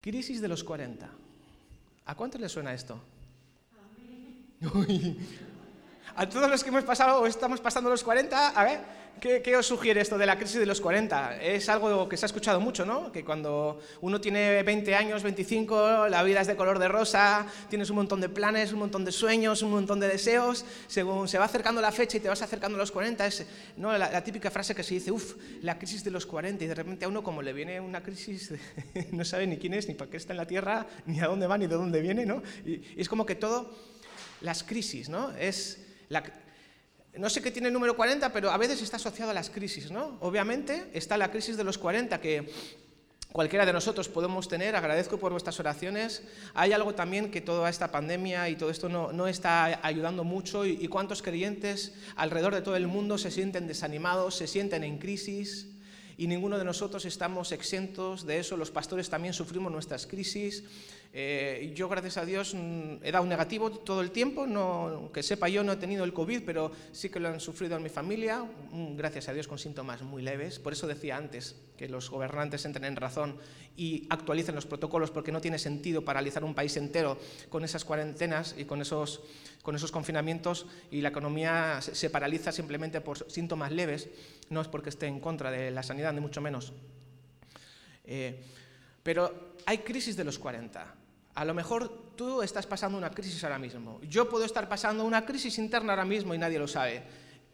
Crisis de los 40. ¿A cuánto le suena esto? A todos los que hemos pasado o estamos pasando los 40, a ver, ¿Qué, os sugiere esto de la crisis de los 40? Es algo que se ha escuchado mucho, ¿no? Que cuando uno tiene 20 años, 25, la vida es de color de rosa, tienes un montón de planes, un montón de sueños, un montón de deseos. Según se va acercando la fecha y te vas acercando a los 40, es ¿no? la, típica frase que se dice, uff, la crisis de los 40, y de repente a uno como le viene una crisis, no sabe ni quién es, ni para qué está en la Tierra, ni a dónde va, ni de dónde viene, ¿no? Y, y es como que todo, las crisis, ¿no? Es no sé qué tiene el número 40, pero a veces está asociado a las crisis, ¿no? Obviamente está la crisis de los 40 que cualquiera de nosotros podemos tener. Agradezco por vuestras oraciones. Hay algo también que toda esta pandemia y todo esto no, está ayudando mucho y, y cuántos creyentes alrededor de todo el mundo se sienten desanimados, se sienten en crisis y ninguno de nosotros estamos exentos de eso. Los pastores también sufrimos nuestras crisis. Eh, yo, gracias a Dios, mm, he dado negativo todo el tiempo, no, que sepa yo no he tenido el COVID, pero sí que lo han sufrido en mi familia, mm, gracias a Dios con síntomas muy leves. Por eso decía antes que los gobernantes entren en razón y actualicen los protocolos, porque no tiene sentido paralizar un país entero con esas cuarentenas y con esos, con esos confinamientos y la economía se, paraliza simplemente por síntomas leves, no es porque esté en contra de la sanidad, ni mucho menos. Eh, pero hay crisis de los 40. A lo mejor tú estás pasando una crisis ahora mismo. Yo puedo estar pasando una crisis interna ahora mismo y nadie lo sabe.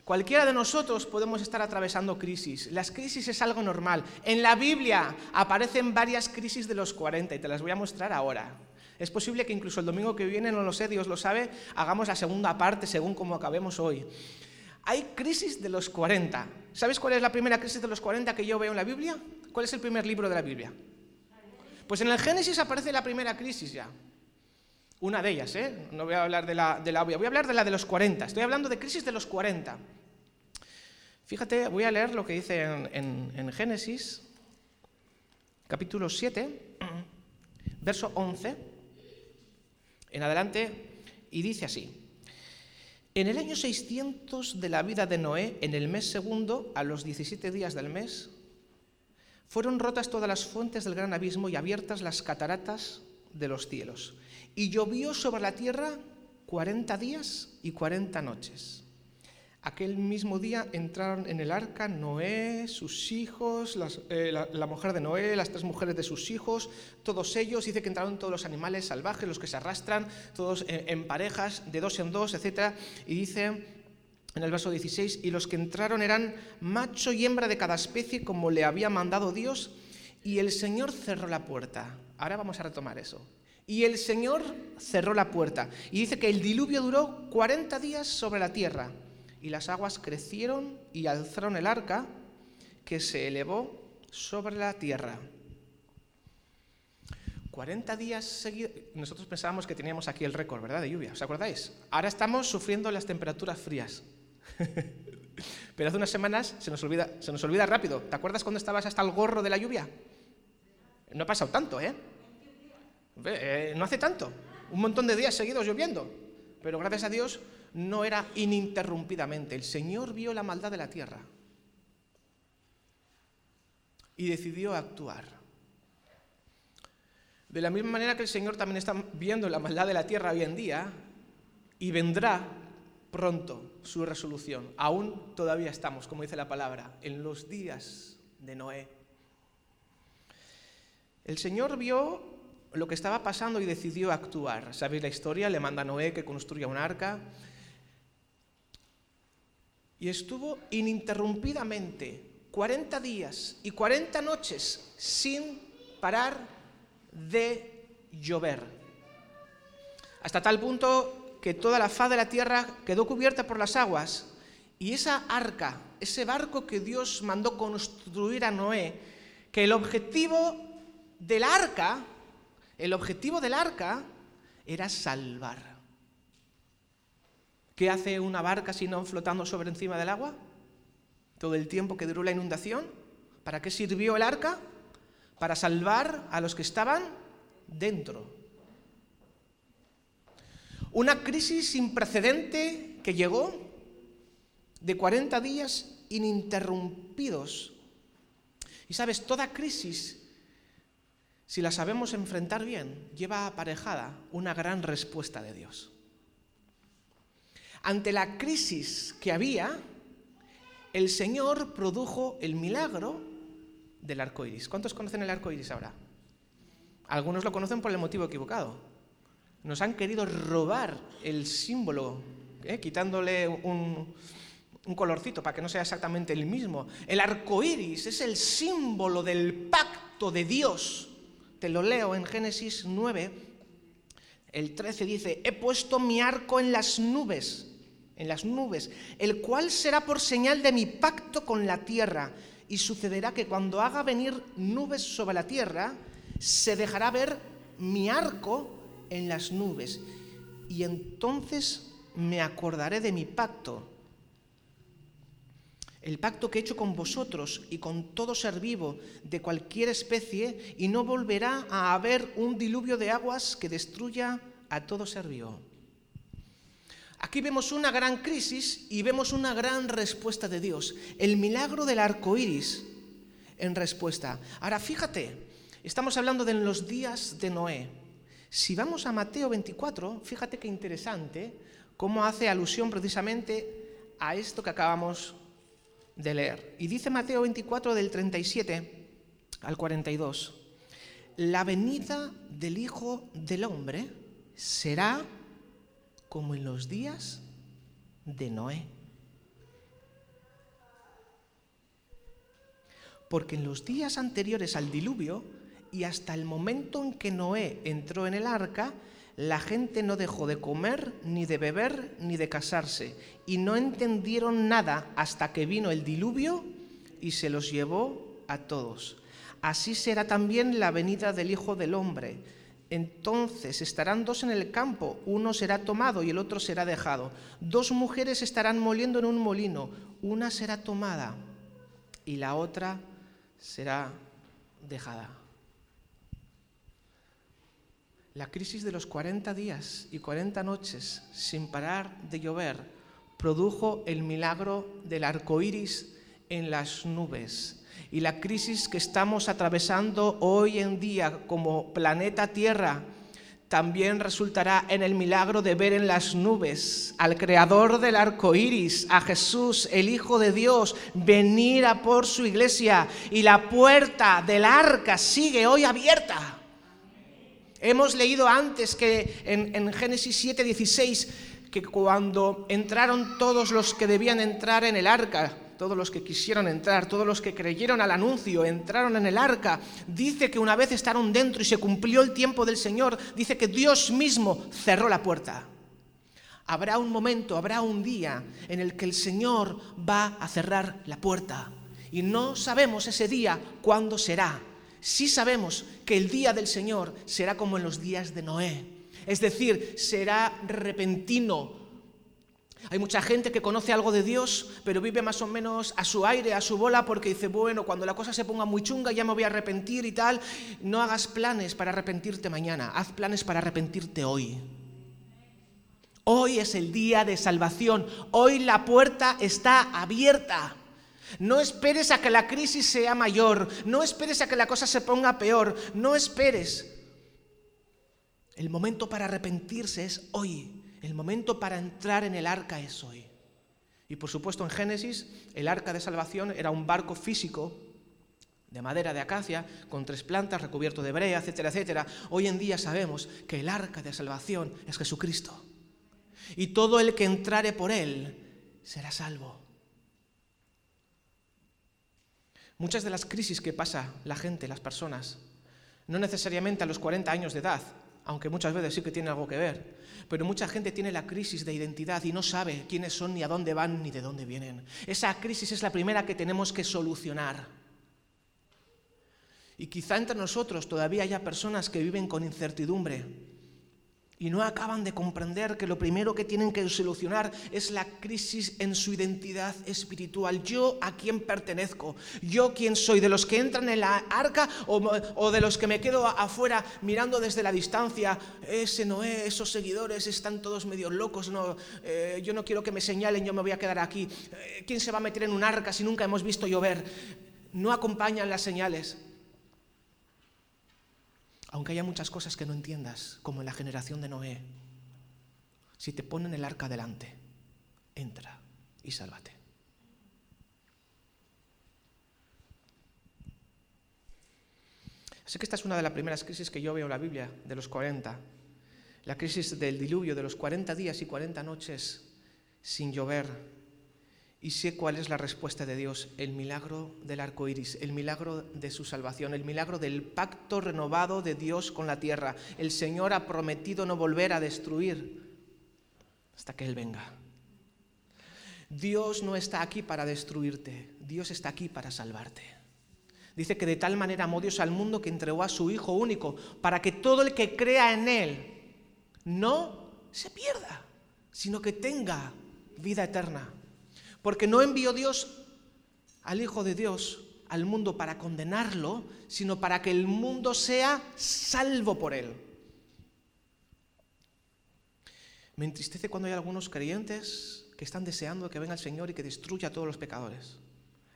Cualquiera de nosotros podemos estar atravesando crisis. Las crisis es algo normal. En la Biblia aparecen varias crisis de los 40 y te las voy a mostrar ahora. Es posible que incluso el domingo que viene, no lo sé, Dios lo sabe, hagamos la segunda parte según como acabemos hoy. Hay crisis de los 40. ¿Sabes cuál es la primera crisis de los 40 que yo veo en la Biblia? ¿Cuál es el primer libro de la Biblia? Pues en el Génesis aparece la primera crisis ya. Una de ellas, ¿eh? No voy a hablar de la, de la obvia, voy a hablar de la de los 40. Estoy hablando de crisis de los 40. Fíjate, voy a leer lo que dice en, en Génesis, capítulo 7, verso 11, en adelante, y dice así. En el año 600 de la vida de Noé, en el mes segundo, a los 17 días del mes, fueron rotas todas las fuentes del gran abismo y abiertas las cataratas de los cielos. Y llovió sobre la tierra cuarenta días y cuarenta noches. Aquel mismo día entraron en el arca Noé, sus hijos, eh, la, mujer de Noé, las tres mujeres de sus hijos, todos ellos. Dice que entraron todos los animales salvajes, los que se arrastran, todos en, en parejas, de dos en dos, etc. Y dice en el verso 16, y los que entraron eran macho y hembra de cada especie como le había mandado Dios, y el Señor cerró la puerta. Ahora vamos a retomar eso. Y el Señor cerró la puerta. Y dice que el diluvio duró 40 días sobre la tierra, y las aguas crecieron y alzaron el arca que se elevó sobre la tierra. 40 días seguidos. Nosotros pensábamos que teníamos aquí el récord, ¿verdad? De lluvia, ¿os acordáis? Ahora estamos sufriendo las temperaturas frías. Pero hace unas semanas se nos, olvida, se nos olvida rápido. ¿Te acuerdas cuando estabas hasta el gorro de la lluvia? No ha pasado tanto, ¿eh? ¿eh? No hace tanto. Un montón de días seguidos lloviendo. Pero gracias a Dios no era ininterrumpidamente. El Señor vio la maldad de la tierra y decidió actuar. De la misma manera que el Señor también está viendo la maldad de la tierra hoy en día y vendrá pronto su resolución. Aún todavía estamos, como dice la palabra, en los días de Noé. El Señor vio lo que estaba pasando y decidió actuar. ¿Sabéis la historia? Le manda a Noé que construya un arca. Y estuvo ininterrumpidamente 40 días y 40 noches sin parar de llover. Hasta tal punto que toda la faz de la tierra quedó cubierta por las aguas y esa arca, ese barco que Dios mandó construir a Noé, que el objetivo del arca, el objetivo del arca era salvar. ¿Qué hace una barca si no flotando sobre encima del agua? Todo el tiempo que duró la inundación. ¿Para qué sirvió el arca? Para salvar a los que estaban dentro. Una crisis sin precedente que llegó de 40 días ininterrumpidos. Y sabes, toda crisis si la sabemos enfrentar bien, lleva aparejada una gran respuesta de Dios. Ante la crisis que había, el Señor produjo el milagro del arco iris. ¿Cuántos conocen el arco iris ahora? Algunos lo conocen por el motivo equivocado. Nos han querido robar el símbolo, ¿eh? quitándole un, un colorcito para que no sea exactamente el mismo. El arco iris es el símbolo del pacto de Dios. Te lo leo en Génesis 9, el 13 dice, he puesto mi arco en las nubes, en las nubes, el cual será por señal de mi pacto con la tierra. Y sucederá que cuando haga venir nubes sobre la tierra, se dejará ver mi arco en las nubes. Y entonces me acordaré de mi pacto el pacto que he hecho con vosotros y con todo ser vivo de cualquier especie, y no volverá a haber un diluvio de aguas que destruya a todo ser vivo. Aquí vemos una gran crisis y vemos una gran respuesta de Dios. El milagro del arco iris en respuesta. Ahora fíjate, estamos hablando de los días de Noé. Si vamos a Mateo 24, fíjate qué interesante cómo hace alusión precisamente a esto que acabamos de leer. Y dice Mateo 24 del 37 al 42, la venida del Hijo del Hombre será como en los días de Noé. Porque en los días anteriores al diluvio y hasta el momento en que Noé entró en el arca, la gente no dejó de comer, ni de beber, ni de casarse, y no entendieron nada hasta que vino el diluvio y se los llevó a todos. Así será también la venida del Hijo del Hombre. Entonces estarán dos en el campo, uno será tomado y el otro será dejado. Dos mujeres estarán moliendo en un molino, una será tomada y la otra será dejada. La crisis de los 40 días y 40 noches sin parar de llover produjo el milagro del arco iris en las nubes. Y la crisis que estamos atravesando hoy en día como planeta Tierra también resultará en el milagro de ver en las nubes al creador del arco iris, a Jesús, el Hijo de Dios, venir a por su iglesia. Y la puerta del arca sigue hoy abierta. Hemos leído antes que en, Génesis 7, 16, que cuando entraron todos los que debían entrar en el arca, todos los que quisieron entrar, todos los que creyeron al anuncio, entraron en el arca, dice que una vez estaron dentro y se cumplió el tiempo del Señor, dice que Dios mismo cerró la puerta. Habrá un momento, habrá un día en el que el Señor va a cerrar la puerta. Y no sabemos ese día cuándo será sí sabemos que el día del Señor será como en los días de Noé. Es decir, será repentino. Hay mucha gente que conoce algo de Dios, pero vive más o menos a su aire, a su bola, porque dice, bueno, cuando la cosa se ponga muy chunga ya me voy a arrepentir y tal. No hagas planes para arrepentirte mañana, haz planes para arrepentirte hoy. Hoy es el día de salvación, hoy la puerta está abierta. No esperes a que la crisis sea mayor, no esperes a que la cosa se ponga peor, no esperes. El momento para arrepentirse es hoy, el momento para entrar en el arca es hoy. Y por supuesto en Génesis el arca de salvación era un barco físico de madera de acacia, con tres plantas, recubierto de brea, etcétera, etcétera. Hoy en día sabemos que el arca de salvación es Jesucristo. Y todo el que entrare por él será salvo. Muchas de las crisis que pasa la gente, las personas, no necesariamente a los 40 años de edad, aunque muchas veces sí que tiene algo que ver, pero mucha gente tiene la crisis de identidad y no sabe quiénes son, ni a dónde van, ni de dónde vienen. Esa crisis es la primera que tenemos que solucionar. Y quizá entre nosotros todavía haya personas que viven con incertidumbre, y no acaban de comprender que lo primero que tienen que solucionar es la crisis en su identidad espiritual. Yo a quién pertenezco, yo quién soy, de los que entran en la arca o, de los que me quedo afuera mirando desde la distancia. Ese Noé, esos seguidores están todos medio locos, no, eh, yo no quiero que me señalen, yo me voy a quedar aquí. Eh, ¿Quién se va a meter en un arca si nunca hemos visto llover? No acompañan las señales. Aunque haya muchas cosas que no entiendas, como en la generación de Noé, si te ponen el arca delante, entra y sálvate. Sé que esta es una de las primeras crisis que yo veo en la Biblia, de los 40. La crisis del diluvio, de los 40 días y 40 noches sin llover. Y sé cuál es la respuesta de Dios, el milagro del arco iris, el milagro de su salvación, el milagro del pacto renovado de Dios con la tierra. El Señor ha prometido no volver a destruir hasta que Él venga. Dios no está aquí para destruirte, Dios está aquí para salvarte. Dice que de tal manera amó Dios al mundo que entregó a su Hijo único, para que todo el que crea en Él no se pierda, sino que tenga vida eterna. Porque no envió Dios al Hijo de Dios al mundo para condenarlo, sino para que el mundo sea salvo por Él. Me entristece cuando hay algunos creyentes que están deseando que venga el Señor y que destruya a todos los pecadores.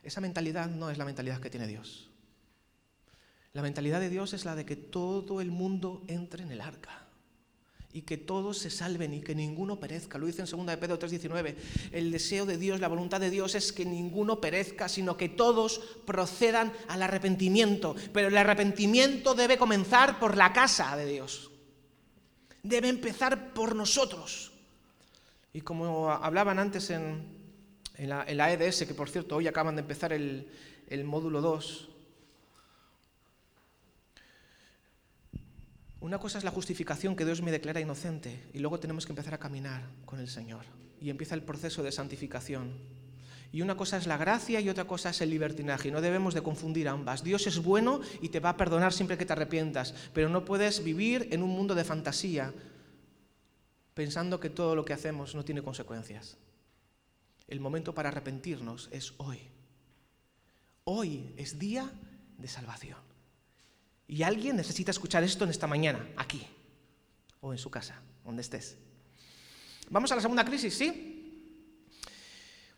Esa mentalidad no es la mentalidad que tiene Dios. La mentalidad de Dios es la de que todo el mundo entre en el arca y que todos se salven y que ninguno perezca. Lo dice en 2 de Pedro 3:19. El deseo de Dios, la voluntad de Dios es que ninguno perezca, sino que todos procedan al arrepentimiento. Pero el arrepentimiento debe comenzar por la casa de Dios. Debe empezar por nosotros. Y como hablaban antes en, la, EDS, que por cierto hoy acaban de empezar el, el módulo 2, Una cosa es la justificación que Dios me declara inocente y luego tenemos que empezar a caminar con el Señor y empieza el proceso de santificación. Y una cosa es la gracia y otra cosa es el libertinaje. Y no debemos de confundir ambas. Dios es bueno y te va a perdonar siempre que te arrepientas, pero no puedes vivir en un mundo de fantasía pensando que todo lo que hacemos no tiene consecuencias. El momento para arrepentirnos es hoy. Hoy es día de salvación. Y alguien necesita escuchar esto en esta mañana, aquí, o en su casa, donde estés. Vamos a la segunda crisis, ¿sí?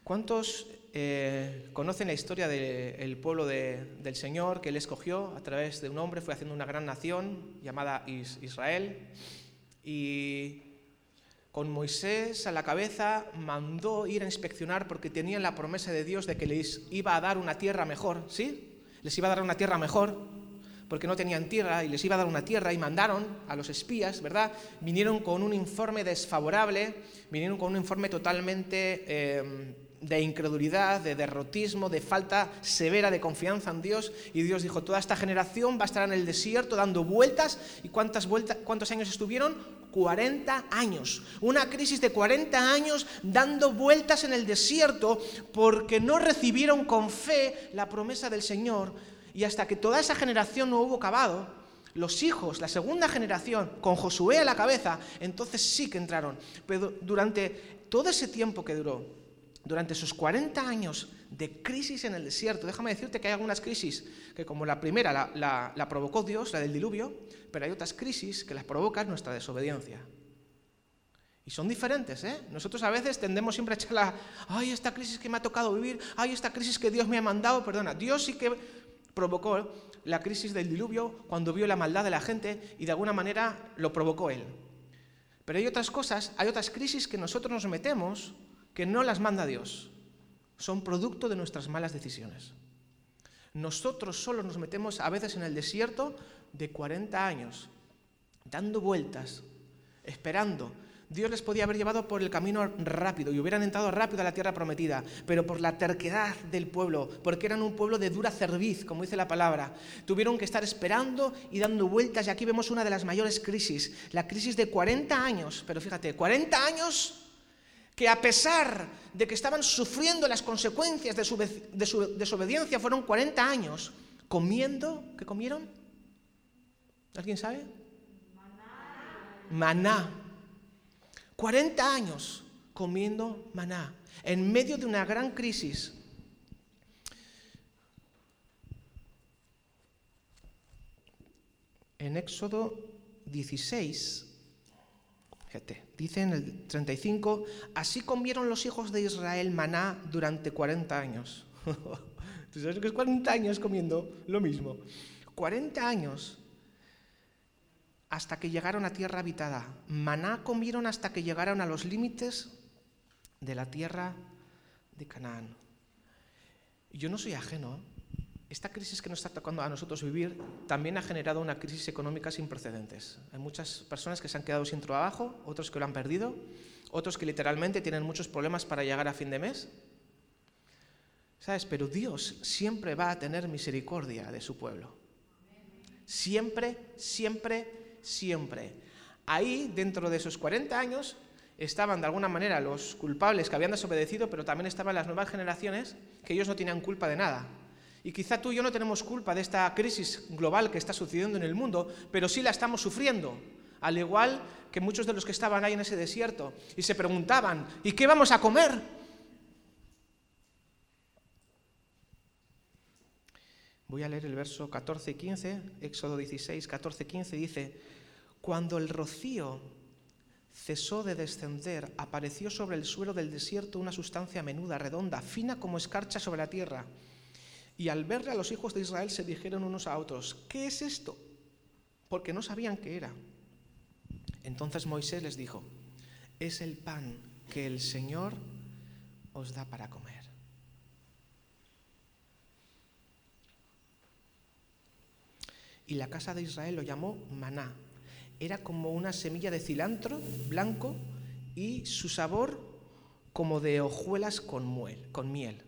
¿Cuántos eh, conocen la historia del pueblo del Señor que Él escogió a través de un hombre? Fue haciendo una gran nación llamada Israel. Y con Moisés a la cabeza mandó ir a inspeccionar porque tenían la promesa de Dios de que les iba a dar una tierra mejor, ¿sí? Les iba a dar una tierra mejor porque no tenían tierra y les iba a dar una tierra y mandaron a los espías, ¿verdad? Vinieron con un informe desfavorable, vinieron con un informe totalmente eh, de incredulidad, de derrotismo, de falta severa de confianza en Dios. Y Dios dijo, toda esta generación va a estar en el desierto dando vueltas. ¿Y cuántas vueltas, cuántos años estuvieron? 40 años. Una crisis de 40 años dando vueltas en el desierto porque no recibieron con fe la promesa del Señor y hasta que toda esa generación no hubo acabado, los hijos, la segunda generación, con Josué a la cabeza, entonces sí que entraron. Pero durante todo ese tiempo que duró, durante esos 40 años de crisis en el desierto, déjame decirte que hay algunas crisis que como la primera la, provocó Dios, la del diluvio, pero hay otras crisis que las provoca nuestra desobediencia. Y son diferentes, ¿eh? Nosotros a veces tendemos siempre a echar la, ay, esta crisis que me ha tocado vivir, ay, esta crisis que Dios me ha mandado, perdona, Dios sí que provocó la crisis del diluvio cuando vio la maldad de la gente y de alguna manera lo provocó él. Pero hay otras cosas, hay otras crisis que nosotros nos metemos que no las manda Dios. Son producto de nuestras malas decisiones. Nosotros solo nos metemos a veces en el desierto de 40 años, dando vueltas, esperando Dios les podía haber llevado por el camino rápido y hubieran entrado rápido a la tierra prometida, pero por la terquedad del pueblo, porque eran un pueblo de dura cerviz, como dice la palabra, tuvieron que estar esperando y dando vueltas y aquí vemos una de las mayores crisis, la crisis de 40 años, pero fíjate, 40 años que a pesar de que estaban sufriendo las consecuencias de su, desobediencia, fueron 40 años comiendo, ¿qué comieron? ¿Alguien sabe? Maná. Maná 40 años comiendo maná, en medio de una gran crisis. En Éxodo 16, fíjate, dice en el 35, así comieron los hijos de Israel maná durante 40 años. ¿Tú sabes que es 40 años comiendo lo mismo? 40 años hasta que llegaron a tierra habitada. Maná comieron hasta que llegaron a los límites de la tierra de Canaán. Yo no soy ajeno. Esta crisis que nos está tocando a nosotros vivir también ha generado una crisis económica sin precedentes. Hay muchas personas que se han quedado sin trabajo, otros que lo han perdido, otros que literalmente tienen muchos problemas para llegar a fin de mes. ¿Sabes? Pero Dios siempre va a tener misericordia de su pueblo. Siempre, siempre, siempre. Ahí, dentro de esos 40 años, estaban de alguna manera los culpables que habían desobedecido, pero también estaban las nuevas generaciones que ellos no tenían culpa de nada. Y quizá tú y yo no tenemos culpa de esta crisis global que está sucediendo en el mundo, pero sí la estamos sufriendo, al igual que muchos de los que estaban ahí en ese desierto y se preguntaban, ¿y qué vamos a comer? Voy a leer el verso 14 y 15, Éxodo 16, 14 y 15, dice, cuando el rocío cesó de descender, apareció sobre el suelo del desierto una sustancia menuda, redonda, fina como escarcha sobre la tierra. Y al verle a los hijos de Israel se dijeron unos a otros, ¿qué es esto? Porque no sabían qué era. Entonces Moisés les dijo, es el pan que el Señor os da para comer. Y la casa de Israel lo llamó maná, era como una semilla de cilantro blanco y su sabor como de hojuelas con, con miel.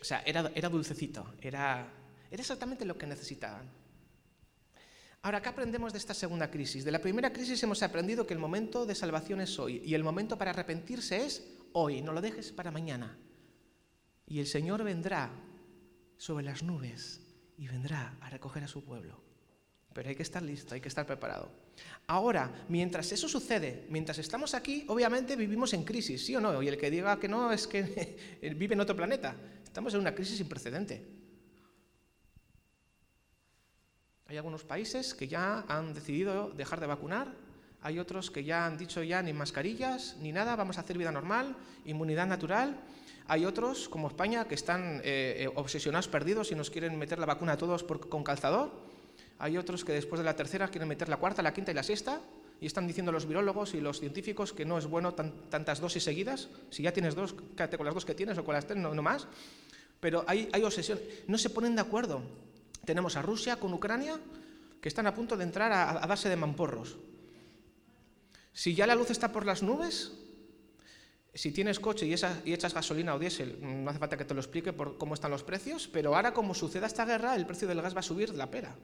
O sea, era, era dulcecito, era, era exactamente lo que necesitaban. Ahora, ¿qué aprendemos de esta segunda crisis? De la primera crisis hemos aprendido que el momento de salvación es hoy y el momento para arrepentirse es hoy, no lo dejes para mañana. Y el Señor vendrá sobre las nubes y vendrá a recoger a su pueblo pero hay que estar listo, hay que estar preparado. Ahora, mientras eso sucede, mientras estamos aquí, obviamente vivimos en crisis, ¿sí o no? Y el que diga que no es que vive en otro planeta. Estamos en una crisis sin precedente. Hay algunos países que ya han decidido dejar de vacunar, hay otros que ya han dicho ya ni mascarillas, ni nada, vamos a hacer vida normal, inmunidad natural. Hay otros, como España, que están eh, eh, obsesionados, perdidos y nos quieren meter la vacuna a todos con calzador. Hay otros que después de la tercera quieren meter la cuarta, la quinta y la sexta, y están diciendo los virólogos y los científicos que no es bueno tantas dosis seguidas. Si ya tienes dos, quédate con las dos que tienes o con las tres, no, más. Pero hay, hay obsesión. No se ponen de acuerdo. Tenemos a Rusia con Ucrania que están a punto de entrar a, darse de mamporros. Si ya la luz está por las nubes, si tienes coche y, y, echas gasolina o diésel, no hace falta que te lo explique por cómo están los precios, pero ahora como suceda esta guerra, el precio del gas va a subir la pera.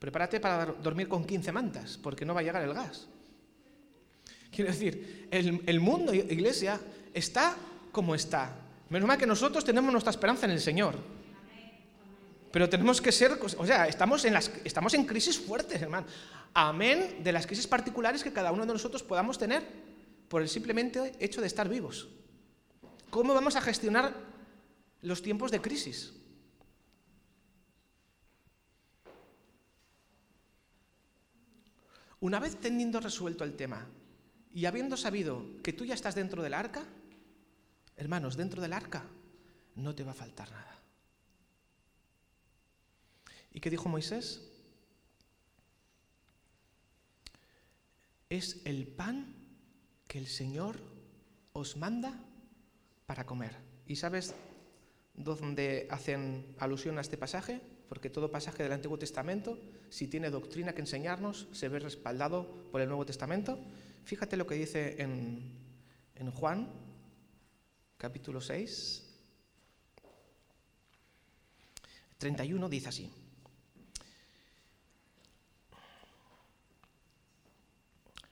Prepárate para dormir con 15 mantas, porque no va a llegar el gas. Quiero decir, el, mundo, iglesia, está como está. Menos mal que nosotros tenemos nuestra esperanza en el Señor. Pero tenemos que ser, o sea, estamos en, las, estamos en crisis fuertes, hermano. Amén de las crisis particulares que cada uno de nosotros podamos tener por el simplemente hecho de estar vivos. ¿Cómo vamos a gestionar los tiempos de crisis? Una vez teniendo resuelto el tema y habiendo sabido que tú ya estás dentro del arca, hermanos, dentro del arca no te va a faltar nada. ¿Y qué dijo Moisés? Es el pan que el Señor os manda para comer. ¿Y sabes dónde hacen alusión a este pasaje? porque todo pasaje del Antiguo Testamento, si tiene doctrina que enseñarnos, se ve respaldado por el Nuevo Testamento. Fíjate lo que dice en, en Juan, capítulo 6, 31, dice así.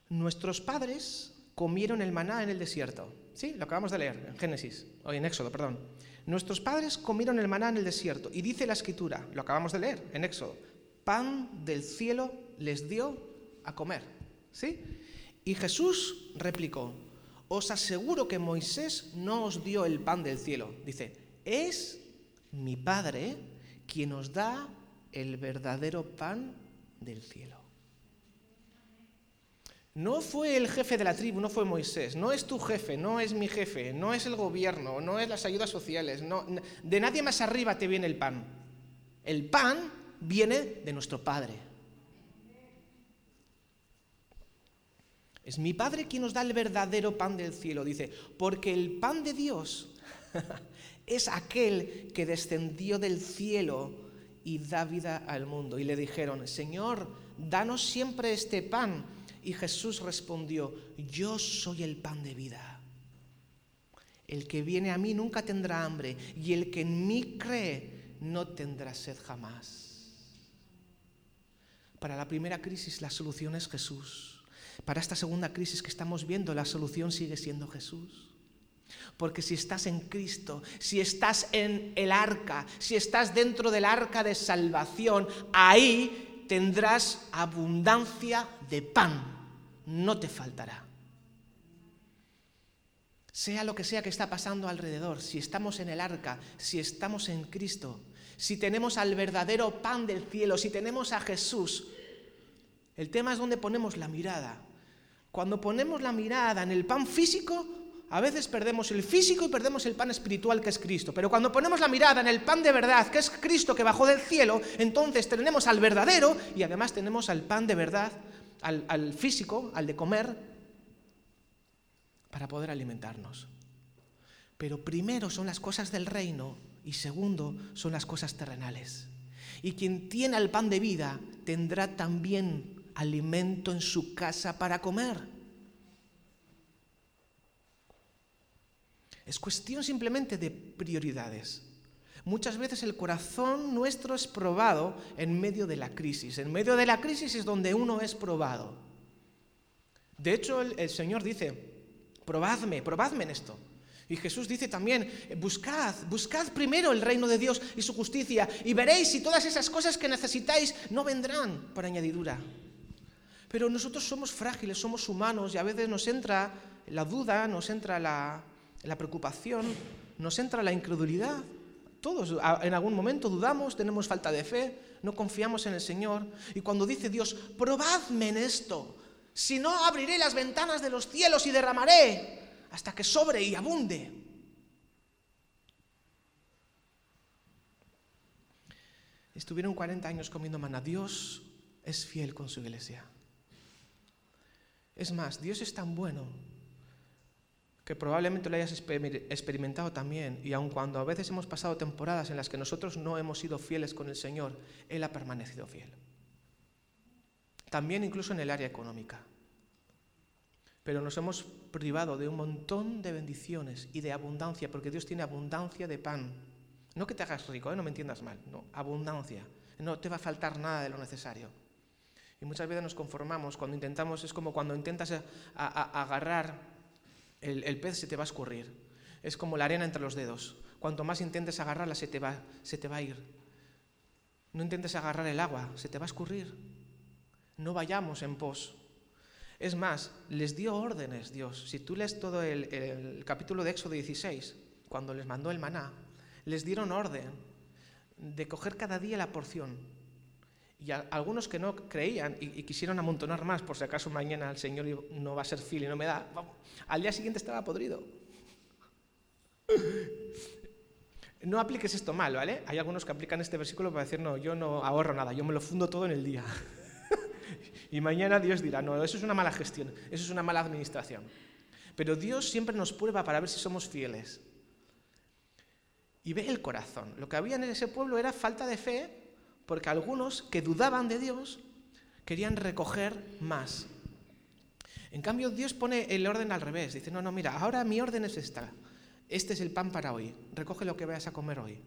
Nuestros padres comieron el maná en el desierto. Sí, lo acabamos de leer en Génesis, o en Éxodo, perdón. Nuestros padres comieron el maná en el desierto y dice la escritura, lo acabamos de leer en Éxodo, pan del cielo les dio a comer. ¿Sí? Y Jesús replicó, os aseguro que Moisés no os dio el pan del cielo. Dice, es mi Padre quien os da el verdadero pan del cielo. No fue el jefe de la tribu, no fue Moisés, no es tu jefe, no es mi jefe, no es el gobierno, no es las ayudas sociales, de nadie más arriba te viene el pan. El pan viene de nuestro Padre. Es mi Padre quien nos da el verdadero pan del cielo, dice, porque el pan de Dios es aquel que descendió del cielo y da vida al mundo. Y le dijeron, Señor, danos siempre este pan. Y Jesús respondió, yo soy el pan de vida. El que viene a mí nunca tendrá hambre y el que en mí cree no tendrá sed jamás. Para la primera crisis la solución es Jesús. Para esta segunda crisis que estamos viendo la solución sigue siendo Jesús. Porque si estás en Cristo, si estás en el arca, si estás dentro del arca de salvación, ahí tendrás abundancia de pan. No te faltará. Sea lo que sea que está pasando alrededor, si estamos en el arca, si estamos en Cristo, si tenemos al verdadero pan del cielo, si tenemos a Jesús. El tema es donde ponemos la mirada. Cuando ponemos la mirada en el pan físico, a veces perdemos el físico y perdemos el pan espiritual que es Cristo. Pero cuando ponemos la mirada en el pan de verdad, que es Cristo que bajó del cielo, entonces tenemos al verdadero y además tenemos al pan de verdad, al, físico, al de comer, para poder alimentarnos. Pero primero son las cosas del reino y segundo son las cosas terrenales. Y quien tiene el pan de vida tendrá también alimento en su casa para comer. Es cuestión simplemente de prioridades. Muchas veces el corazón nuestro es probado en medio de la crisis. En medio de la crisis es donde uno es probado. De hecho, el, Señor dice, probadme, probadme en esto. Y Jesús dice también, buscad, buscad primero el reino de Dios y su justicia y veréis si todas esas cosas que necesitáis no vendrán por añadidura. Pero nosotros somos frágiles, somos humanos y a veces nos entra la duda, nos entra la preocupación, nos entra la incredulidad. Todos en algún momento dudamos, tenemos falta de fe, no confiamos en el Señor. Y cuando dice Dios, probadme en esto, si no abriré las ventanas de los cielos y derramaré hasta que sobre y abunde. Estuvieron 40 años comiendo maná. Dios es fiel con su iglesia. Es más, Dios es tan bueno que probablemente lo hayas experimentado también, y aun cuando a veces hemos pasado temporadas en las que nosotros no hemos sido fieles con el Señor, Él ha permanecido fiel. También incluso en el área económica pero nos hemos privado de un montón de bendiciones y de abundancia, porque Dios tiene abundancia de pan. No que te hagas rico, ¿eh? no me entiendas mal, no, abundancia. No te va a faltar nada de lo necesario. Y muchas veces nos conformamos cuando intentamos, es como cuando intentas agarrar el, el, pez, se te va a escurrir. Es como la arena entre los dedos. Cuanto más intentes agarrarla, se te, va, se te va a ir. No intentes agarrar el agua, se te va a escurrir. No vayamos en pos es más, les dio órdenes Dios. Si tú lees todo el, capítulo de Éxodo 16, cuando les mandó el maná, les dieron orden de coger cada día la porción. Y algunos que no creían y, quisieron amontonar más, por si acaso mañana el Señor no va a ser fiel y no me da, al día siguiente estaba podrido. No apliques esto mal, ¿vale? Hay algunos que aplican este versículo para decir, no, yo no ahorro nada, yo me lo fundo todo en el día. Y mañana Dios dirá, no, eso es una mala gestión, eso es una mala administración. Pero Dios siempre nos prueba para ver si somos fieles. Y ve el corazón. Lo que había en ese pueblo era falta de fe, porque algunos que dudaban de Dios querían recoger más. En cambio, Dios pone el orden al revés. Dice, no, no, mira, ahora mi orden es esta. Este es el pan para hoy. Recoge lo que vayas a comer hoy.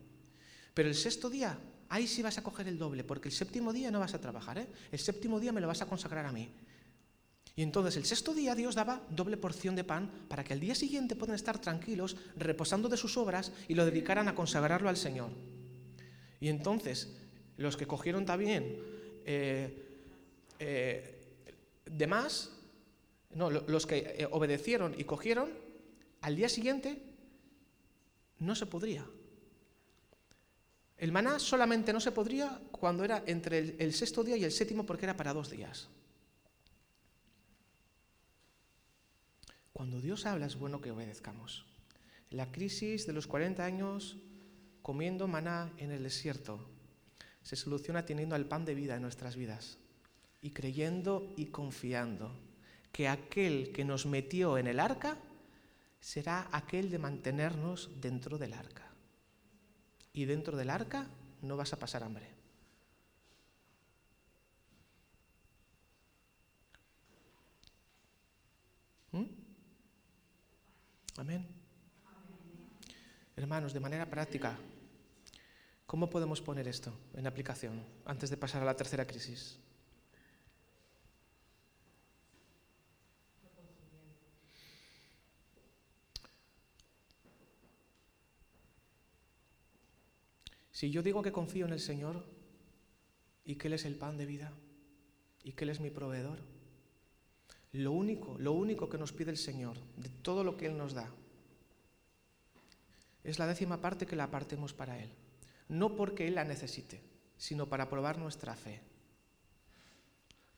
Pero el sexto día ahí sí vas a coger el doble, porque el séptimo día no vas a trabajar, ¿eh? el séptimo día me lo vas a consagrar a mí. Y entonces el sexto día Dios daba doble porción de pan para que al día siguiente puedan estar tranquilos, reposando de sus obras y lo dedicaran a consagrarlo al Señor. Y entonces los que cogieron también eh, eh, de no, los que eh, obedecieron y cogieron, al día siguiente no se podría. El maná solamente no se podría cuando era entre el, sexto día y el séptimo porque era para dos días. Cuando Dios habla es bueno que obedezcamos. La crisis de los 40 años comiendo maná en el desierto se soluciona teniendo el pan de vida en nuestras vidas y creyendo y confiando, que aquel que nos metió en el arca será aquel de mantenernos dentro del arca. Y dentro del arca no vas a pasar hambre. ¿Mm? Amén. Hermanos, de manera práctica, ¿cómo podemos poner esto en aplicación antes de pasar a la tercera crisis? Si yo digo que confío en el Señor y que Él es el pan de vida y que Él es mi proveedor, lo único, lo único que nos pide el Señor de todo lo que Él nos da es la décima parte que la apartemos para Él. No porque Él la necesite, sino para probar nuestra fe.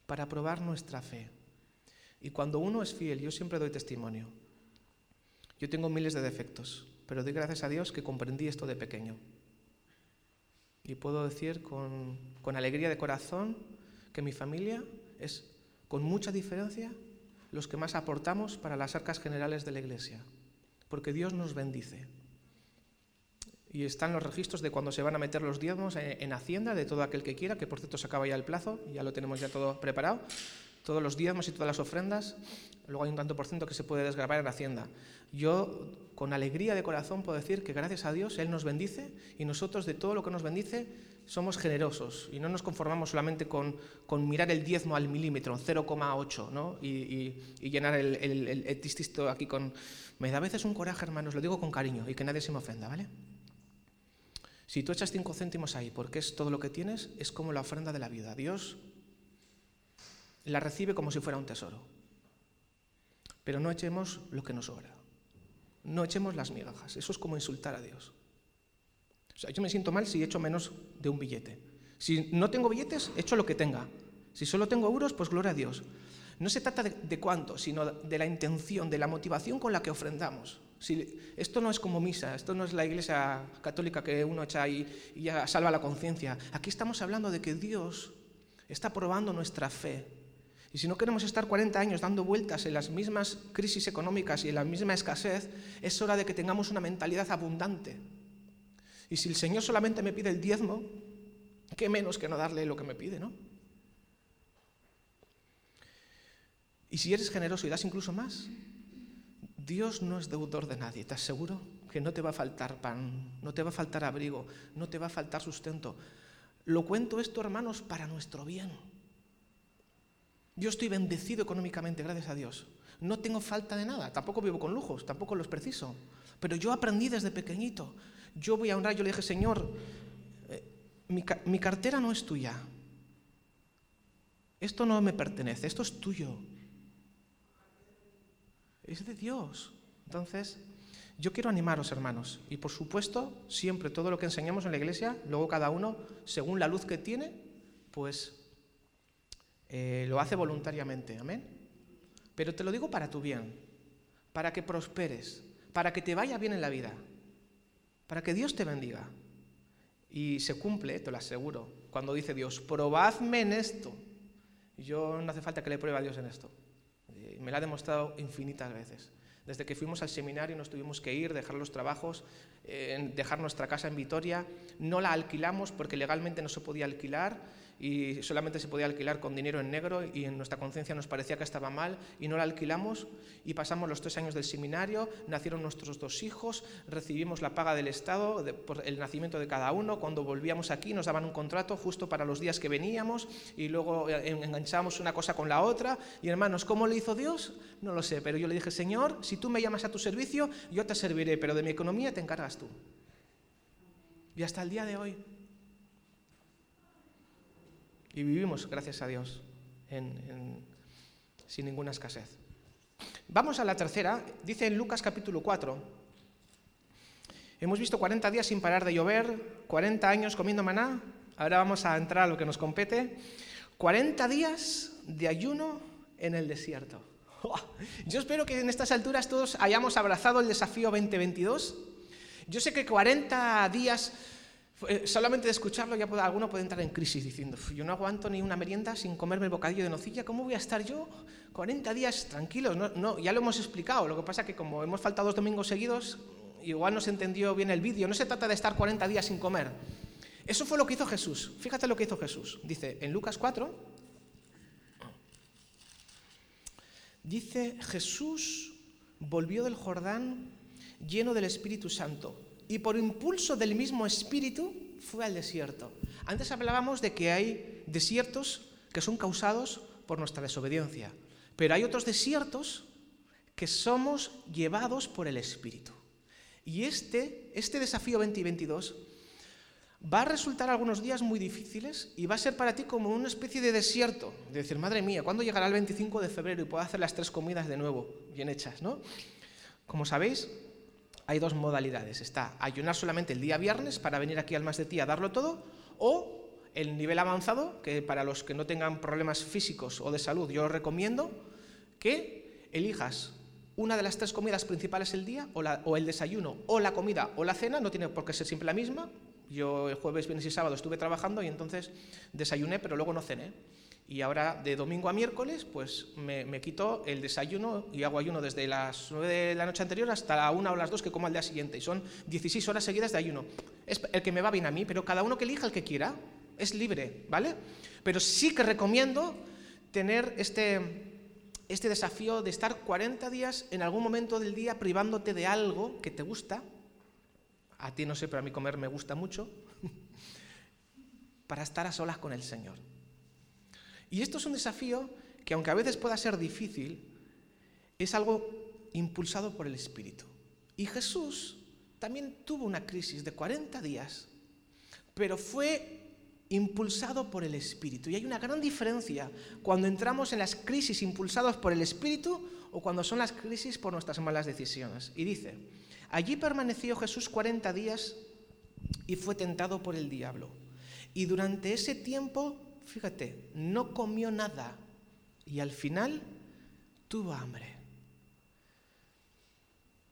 Para probar nuestra fe. Y cuando uno es fiel, yo siempre doy testimonio. Yo tengo miles de defectos, pero doy gracias a Dios que comprendí esto de pequeño. Y puedo decir con, alegría de corazón que mi familia es, con mucha diferencia, los que más aportamos para las arcas generales de la Iglesia, porque Dios nos bendice. Y están los registros de cuando se van a meter los diezmos en, en Hacienda, de todo aquel que quiera, que por cierto se acaba ya el plazo, ya lo tenemos ya todo preparado todos los diezmos y todas las ofrendas, luego hay un tanto por ciento que se puede desgravar en hacienda. Yo, con alegría de corazón, puedo decir que gracias a Dios Él nos bendice y nosotros de todo lo que nos bendice somos generosos y no nos conformamos solamente con, mirar el diezmo al milímetro, 0,8, ¿no? y, llenar el, el, aquí con... Me da a veces un coraje, hermanos, lo digo con cariño y que nadie se me ofenda, ¿vale? Si tú echas cinco céntimos ahí porque es todo lo que tienes, es como la ofrenda de la vida. Dios la recibe como si fuera un tesoro. Pero no echemos lo que nos sobra. No echemos las migajas. Eso es como insultar a Dios. O sea, yo me siento mal si echo menos de un billete. Si no tengo billetes, echo lo que tenga. Si solo tengo euros, pues gloria a Dios. No se trata de, cuánto, sino de la intención, de la motivación con la que ofrendamos. Si, esto no es como misa, esto no es la iglesia católica que uno echa y, y ya salva la conciencia. Aquí estamos hablando de que Dios está probando nuestra fe, y si no queremos estar 40 años dando vueltas en las mismas crisis económicas y en la misma escasez, es hora de que tengamos una mentalidad abundante. Y si el Señor solamente me pide el diezmo, ¿qué menos que no darle lo que me pide, no? Y si eres generoso y das incluso más, Dios no es deudor de nadie, te aseguro que no te va a faltar pan, no te va a faltar abrigo, no te va a faltar sustento. Lo cuento esto, hermanos, para nuestro bien. Yo estoy bendecido económicamente, gracias a Dios. No tengo falta de nada, tampoco vivo con lujos, tampoco los preciso. Pero yo aprendí desde pequeñito. Yo voy a honrar, yo le dije, Señor, eh, mi, mi cartera no es tuya. Esto no me pertenece, esto es tuyo. Es de Dios. Entonces, yo quiero animaros, hermanos. Y por supuesto, siempre todo lo que enseñamos en la iglesia, luego cada uno, según la luz que tiene, pues eh, lo hace voluntariamente, amén. Pero te lo digo para tu bien, para que prosperes, para que te vaya bien en la vida, para que Dios te bendiga. Y se cumple, te lo aseguro, cuando dice Dios, probadme en esto. Yo no hace falta que le pruebe a Dios en esto. Me lo ha demostrado infinitas veces. Desde que fuimos al seminario nos tuvimos que ir, dejar los trabajos, eh, dejar nuestra casa en Vitoria. No la alquilamos porque legalmente no se podía alquilar y solamente se podía alquilar con dinero en negro y en nuestra conciencia nos parecía que estaba mal y no la alquilamos y pasamos los tres años del seminario, nacieron nuestros dos hijos, recibimos la paga del Estado por el nacimiento de cada uno, cuando volvíamos aquí nos daban un contrato justo para los días que veníamos y luego eh, enganchábamos una cosa con la otra y hermanos, ¿cómo le hizo Dios? No lo sé, pero yo le dije, Señor, si tú me llamas a tu servicio, yo te serviré, pero de mi economía te encargas tú. Y hasta el día de hoy y vivimos, gracias a Dios, sin ninguna escasez. Vamos a la tercera, dice en Lucas capítulo 4. Hemos visto 40 días sin parar de llover, 40 años comiendo maná, ahora vamos a entrar a lo que nos compete. 40 días de ayuno en el desierto. Yo espero que en estas alturas todos hayamos abrazado el desafío 2022. Yo sé que 40 días solamente de escucharlo ya puede, alguno puede entrar en crisis diciendo, yo no aguanto ni una merienda sin comerme el bocadillo de nocilla, ¿cómo voy a estar yo 40 días tranquilos? No, ya lo hemos explicado, lo que pasa que como hemos faltado dos domingos seguidos, igual no se entendió bien el vídeo, no se trata de estar 40 días sin comer. Eso fue lo que hizo Jesús. Fíjate lo que hizo Jesús. Dice en Lucas 4, dice Jesús volvió del Jordán lleno del Espíritu Santo y por impulso del mismo Espíritu fue al desierto. Antes hablábamos de que hay desiertos que son causados por nuestra desobediencia, pero hay otros desiertos que somos llevados por el Espíritu. Y este, este desafío 2022 va a resultar algunos días muy difíciles y va a ser para ti como una especie de desierto, de decir, madre mía, ¿cuándo llegará el 25 de febrero y puedo hacer las tres comidas de nuevo, bien hechas? ¿no? Como sabéis, hay dos modalidades. Está ayunar solamente el día viernes para venir aquí al más de ti a darlo todo, o el nivel avanzado, que para los que no tengan problemas físicos o de salud, yo os recomiendo que elijas una de las tres comidas principales el día, o, el desayuno, o la comida, o la cena, no tiene por qué ser siempre la misma. Yo el jueves, viernes y sábado estuve trabajando y entonces desayuné, pero luego no cené. Y ahora de domingo a miércoles, pues me, quito el desayuno y hago ayuno desde las 9 de la noche anterior hasta la 1 o las 2 que como al día siguiente. Y son 16 horas seguidas de ayuno. Es el que me va bien a mí, pero cada uno que elija el que quiera. Es libre, ¿vale? Pero sí que recomiendo tener este, este desafío de estar 40 días en algún momento del día privándote de algo que te gusta. A ti no sé, pero a mí comer me gusta mucho. para estar a solas con el Señor. Y esto es un desafío que aunque a veces pueda ser difícil, es algo impulsado por el Espíritu. Y Jesús también tuvo una crisis de 40 días, pero fue impulsado por el Espíritu. Y hay una gran diferencia cuando entramos en las crisis impulsadas por el Espíritu o cuando son las crisis por nuestras malas decisiones. Y dice, allí permaneció Jesús 40 días y fue tentado por el diablo. Y durante ese tiempo fíjate, no comió nada y al final tuvo hambre.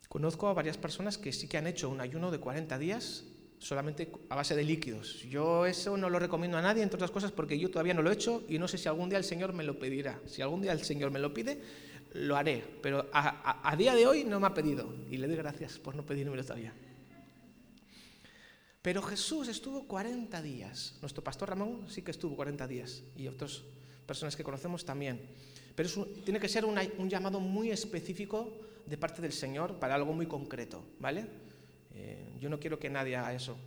Conozco a varias personas que sí que han hecho un ayuno de 40 días solamente a base de líquidos. Yo eso no lo recomiendo a nadie, entre otras cosas, porque yo todavía no lo he hecho y no sé si algún día el Señor me lo pedirá. Si algún día el Señor me lo pide, lo haré. Pero a, día de hoy no me ha pedido y le doy gracias por no pedírmelo todavía. Pero Jesús estuvo 40 días. Nuestro pastor Ramón sí que estuvo 40 días y otras personas que conocemos también. Pero tiene que ser un llamado muy específico de parte del Señor para algo muy concreto, ¿vale? Eh, yo no quiero que nadie haga eso.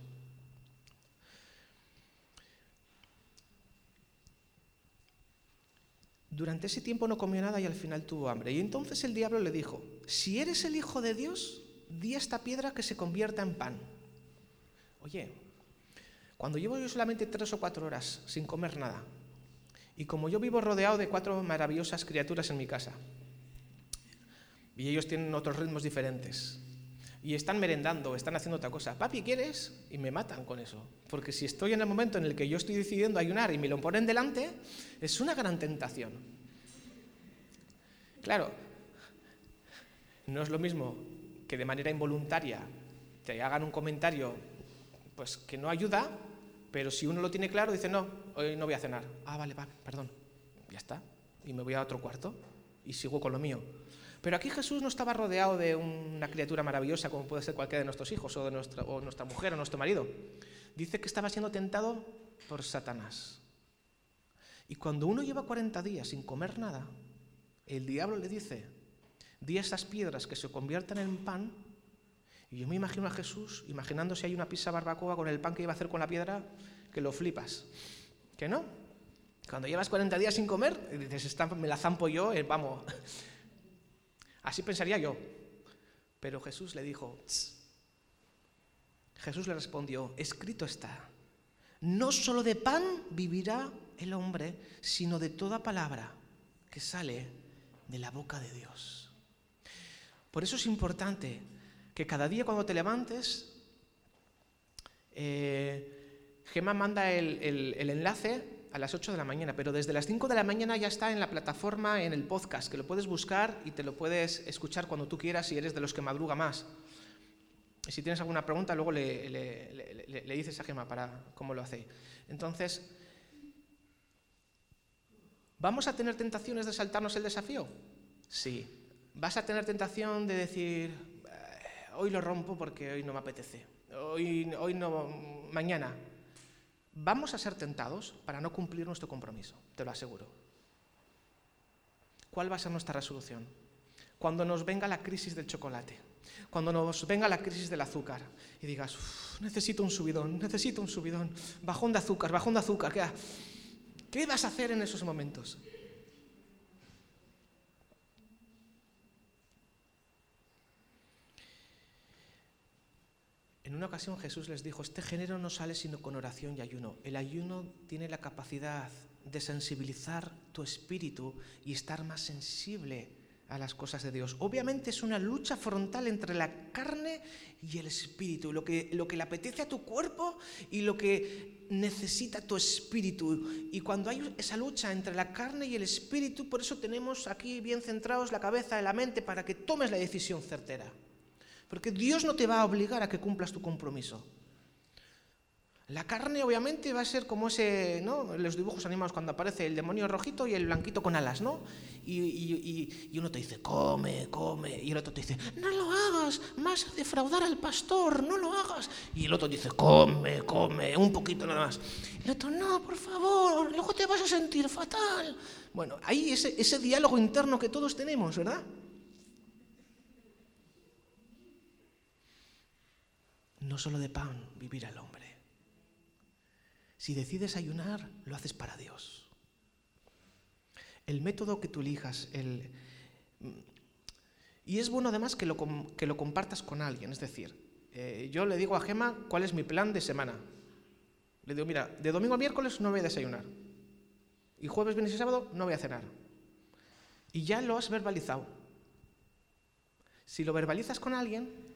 Durante ese tiempo no comió nada y al final tuvo hambre. Y entonces el diablo le dijo, si eres el Hijo de Dios, di esta piedra que se convierta en pan. Oye, cuando llevo yo solamente tres o cuatro horas sin comer nada, y como yo vivo rodeado de cuatro maravillosas criaturas en mi casa, y ellos tienen otros ritmos diferentes, y están merendando, están haciendo otra cosa, papi, ¿quieres? Y me matan con eso. Porque si estoy en el momento en el que yo estoy decidiendo ayunar y me lo ponen delante, es una gran tentación. Claro, no es lo mismo que de manera involuntaria te hagan un comentario pues que no ayuda, pero si uno lo tiene claro, dice, no, hoy no voy a cenar. Ah, vale, vale, perdón. Ya está. Y me voy a otro cuarto y sigo con lo mío. Pero aquí Jesús no estaba rodeado de una criatura maravillosa como puede ser cualquiera de nuestros hijos o de nuestra, o nuestra mujer o nuestro marido. Dice que estaba siendo tentado por Satanás. Y cuando uno lleva 40 días sin comer nada, el diablo le dice, di esas piedras que se conviertan en pan y yo me imagino a Jesús imaginando si hay una pizza barbacoa con el pan que iba a hacer con la piedra, que lo flipas. ¿Que no? Cuando llevas 40 días sin comer, dices, me la zampo yo, eh, vamos. Así pensaría yo. Pero Jesús le dijo, Jesús le respondió, escrito está, no solo de pan vivirá el hombre, sino de toda palabra que sale de la boca de Dios. Por eso es importante que cada día cuando te levantes, eh, Gemma manda el, enlace a las 8 de la mañana, pero desde las 5 de la mañana ya está en la plataforma, en el podcast, que lo puedes buscar y te lo puedes escuchar cuando tú quieras si eres de los que madruga más. Y si tienes alguna pregunta, luego le, le dices a Gema para cómo lo hace. Entonces, ¿vamos a tener tentaciones de saltarnos el desafío? Sí. ¿Vas a tener tentación de decir, hoy lo rompo porque hoy no me apetece? Hoy, hoy no, mañana. Vamos a ser tentados para no cumplir nuestro compromiso, te lo aseguro. ¿Cuál va a ser nuestra resolución? Cuando nos venga la crisis del chocolate, cuando nos venga la crisis del azúcar y digas, necesito un subidón, necesito un subidón, bajón de azúcar, bajón de azúcar, ¿qué, ¿qué vas a hacer en esos momentos? En una ocasión Jesús les dijo, este género no sale sino con oración y ayuno. El ayuno tiene la capacidad de sensibilizar tu espíritu y estar más sensible a las cosas de Dios. Obviamente es una lucha frontal entre la carne y el espíritu, lo que, lo que le apetece a tu cuerpo y lo que necesita tu espíritu. Y cuando hay esa lucha entre la carne y el espíritu, por eso tenemos aquí bien centrados la cabeza y la mente para que tomes la decisión certera. Porque Dios no te va a obligar a que cumplas tu compromiso. La carne obviamente va a ser como ese, ¿no? Los dibujos animados cuando aparece el demonio rojito y el blanquito con alas, ¿no? Y, uno te dice, come, come, y el otro te dice, no lo hagas, vas defraudar al pastor, no lo hagas. Y el otro dice, come, come, un poquito nada más. Y el otro, no, por favor, luego te vas a sentir fatal. Bueno, ahí ese, ese diálogo interno que todos tenemos, ¿verdad? No solo de pan vivir el hombre. Si decides ayunar, lo haces para Dios. El método que tú elijas, el... y es bueno además que lo, que lo compartas con alguien. Es decir, eh, yo le digo a Gema cuál es mi plan de semana. Le digo, mira, de domingo a miércoles no voy a desayunar. Y jueves, viernes y sábado no voy a cenar. Y ya lo has verbalizado. Si lo verbalizas con alguien,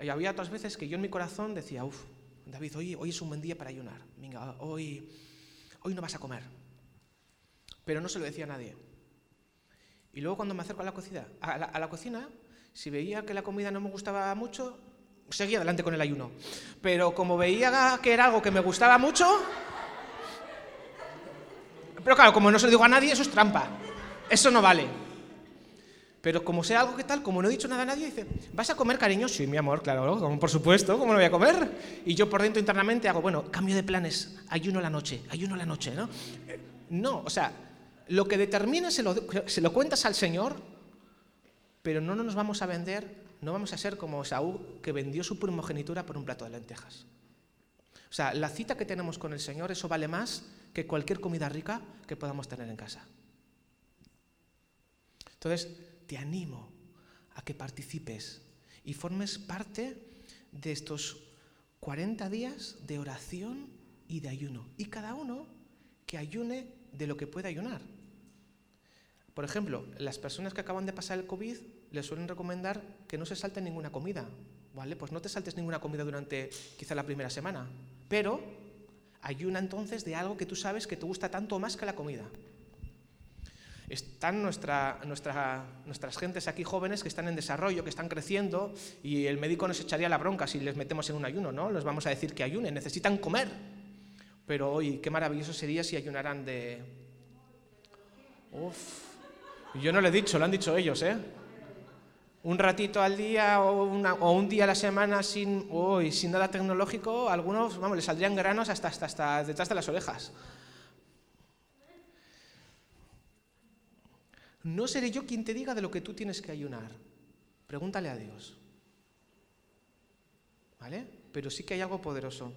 y había otras veces que yo en mi corazón decía, uff, David, hoy, hoy es un buen día para ayunar. Venga, hoy, hoy no vas a comer. Pero no se lo decía a nadie. Y luego cuando me acerco a la, cocina, a la, cocina, si veía que la comida no me gustaba mucho, seguía adelante con el ayuno. Pero como veía que era algo que me gustaba mucho... Pero claro, como no se lo digo a nadie, eso es trampa. Eso no vale. Pero como sea algo que tal, como no he dicho nada a nadie, dice, ¿vas a comer, cariño? Sí, mi amor, claro, por supuesto, ¿cómo no voy a comer? Y yo por dentro internamente hago, bueno, cambio de planes, ayuno la noche, ayuno la noche, ¿no? No, o sea, lo que determina se lo, se lo cuentas al Señor, pero no nos vamos a vender, no vamos a ser como Saúl que vendió su primogenitura por un plato de lentejas. O sea, la cita que tenemos con el Señor, eso vale más que cualquier comida rica que podamos tener en casa. Entonces, te animo a que participes y formes parte de estos 40 días de oración y de ayuno. Y cada uno que ayune de lo que puede ayunar. Por ejemplo, las personas que acaban de pasar el COVID les suelen recomendar que no se salte ninguna comida. ¿Vale? Pues no te saltes ninguna comida durante quizá la primera semana. Pero ayuna entonces de algo que tú sabes que te gusta tanto más que la comida. Están nuestra, nuestras gentes aquí jóvenes que están en desarrollo, que están creciendo, y el médico nos echaría la bronca si les metemos en un ayuno, ¿no? Les vamos a decir que ayunen, necesitan comer. Pero hoy, qué maravilloso sería si ayunaran de... Uf. Yo no lo he dicho, lo han dicho ellos, ¿eh? Un ratito al día o, un día a la semana sin, sin nada tecnológico, algunos, vamos, les saldrían granos hasta, hasta, hasta detrás de las orejas. No seré yo quien te diga de lo que tú tienes que ayunar. Pregúntale a Dios. ¿Vale? Pero sí que hay algo poderoso.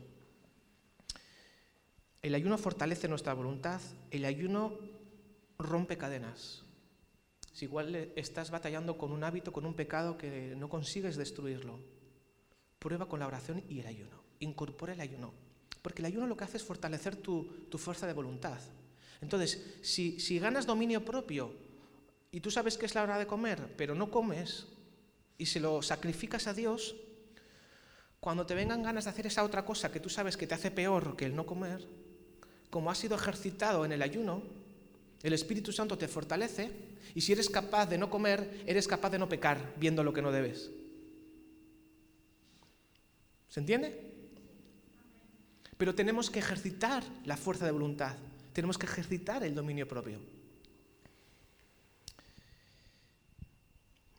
El ayuno fortalece nuestra voluntad, el ayuno rompe cadenas. Si igual estás batallando con un hábito, con un pecado que no consigues destruirlo, prueba con la oración y el ayuno. Incorpora el ayuno. Porque el ayuno lo que hace es fortalecer tu, fuerza de voluntad. Entonces, si, si ganas dominio propio y tú sabes que es la hora de comer, pero no comes y se lo sacrificas a Dios, cuando te vengan ganas de hacer esa otra cosa que tú sabes que te hace peor que el no comer, como has sido ejercitado en el ayuno, el Espíritu Santo te fortalece y si eres capaz de no comer, eres capaz de no pecar viendo lo que no debes. ¿Se entiende? Pero tenemos que ejercitar la fuerza de voluntad, tenemos que ejercitar el dominio propio.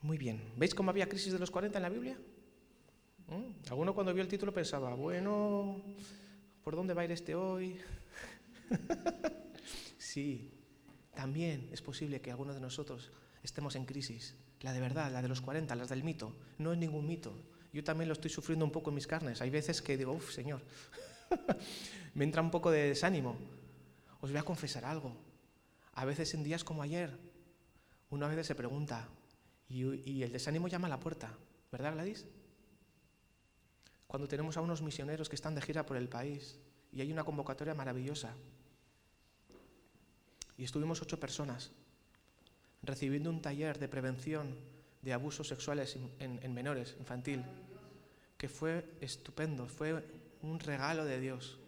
Muy bien. ¿Veis cómo había crisis de los 40 en la Biblia? ¿Mm? Alguno cuando vio el título pensaba, bueno, ¿por dónde va a ir este hoy? sí, también es posible que algunos de nosotros estemos en crisis. La de verdad, la de los 40, las del mito. No es ningún mito. Yo también lo estoy sufriendo un poco en mis carnes. Hay veces que digo, uff, Señor, me entra un poco de desánimo. Os voy a confesar algo. A veces en días como ayer, uno a veces se pregunta, y, el desánimo llama a la puerta, ¿verdad, Gladys? Cuando tenemos a unos misioneros que están de gira por el país y hay una convocatoria maravillosa. Y estuvimos ocho personas recibiendo un taller de prevención de abusos sexuales en, menores, infantil, que fue estupendo, fue un regalo de Dios.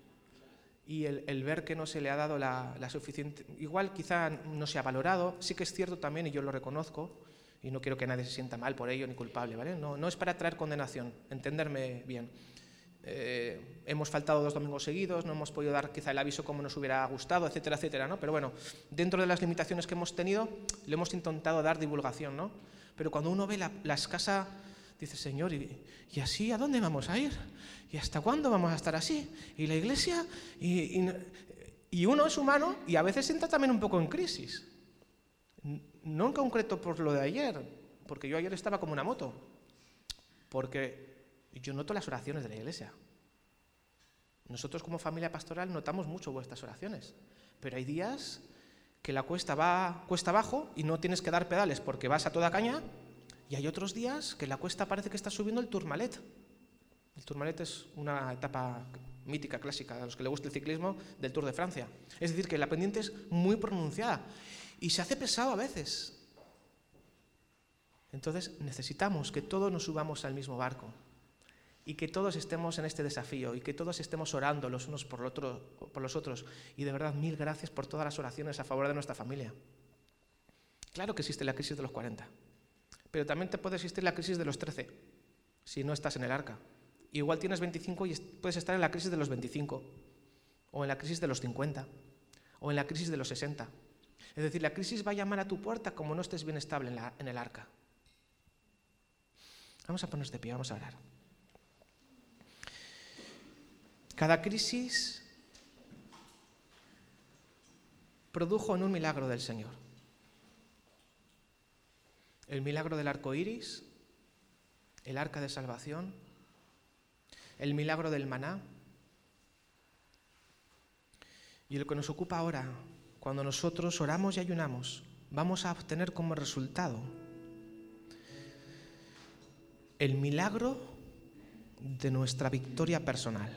Y el, ver que no se le ha dado la, la, suficiente, igual quizá no se ha valorado, sí que es cierto también, y yo lo reconozco, y no quiero que nadie se sienta mal por ello ni culpable, ¿vale? No, no es para traer condenación, entenderme bien. Eh, hemos faltado dos domingos seguidos, no hemos podido dar quizá el aviso como nos hubiera gustado, etcétera, etcétera, ¿no? Pero bueno, dentro de las limitaciones que hemos tenido, le hemos intentado dar divulgación, ¿no? Pero cuando uno ve la, escasa, dice, Señor, ¿y, ¿y, así a dónde vamos a ir? ¿Y hasta cuándo vamos a estar así? ¿Y la iglesia? Y, y, y uno es humano y a veces entra también un poco en crisis. No en concreto por lo de ayer, porque yo ayer estaba como una moto, porque yo noto las oraciones de la iglesia. Nosotros como familia pastoral notamos mucho vuestras oraciones, pero hay días que la cuesta va cuesta abajo y no tienes que dar pedales porque vas a toda caña, y hay otros días que la cuesta parece que está subiendo el Tourmalet. El Tourmalet es una etapa mítica, clásica, a los que le gusta el ciclismo, del Tour de Francia. Es decir, que la pendiente es muy pronunciada. Y se hace pesado a veces. Entonces necesitamos que todos nos subamos al mismo barco y que todos estemos en este desafío y que todos estemos orando los unos por, los otros. Y de verdad, mil gracias por todas las oraciones a favor de nuestra familia. Claro que existe la crisis de los 40, pero también te puede existir la crisis de los 13 si no estás en el arca. Igual tienes 25 y puedes estar en la crisis de los 25, o en la crisis de los 50, o en la crisis de los 60. Es decir, la crisis va a llamar a tu puerta como no estés bien estable en, el arca. Vamos a ponernos de pie, vamos a orar. Cada crisis produjo en un milagro del Señor. El milagro del arco iris, el arca de salvación, el milagro del maná. Y lo que nos ocupa ahora cuando nosotros oramos y ayunamos, vamos a obtener como resultado el milagro de nuestra victoria personal.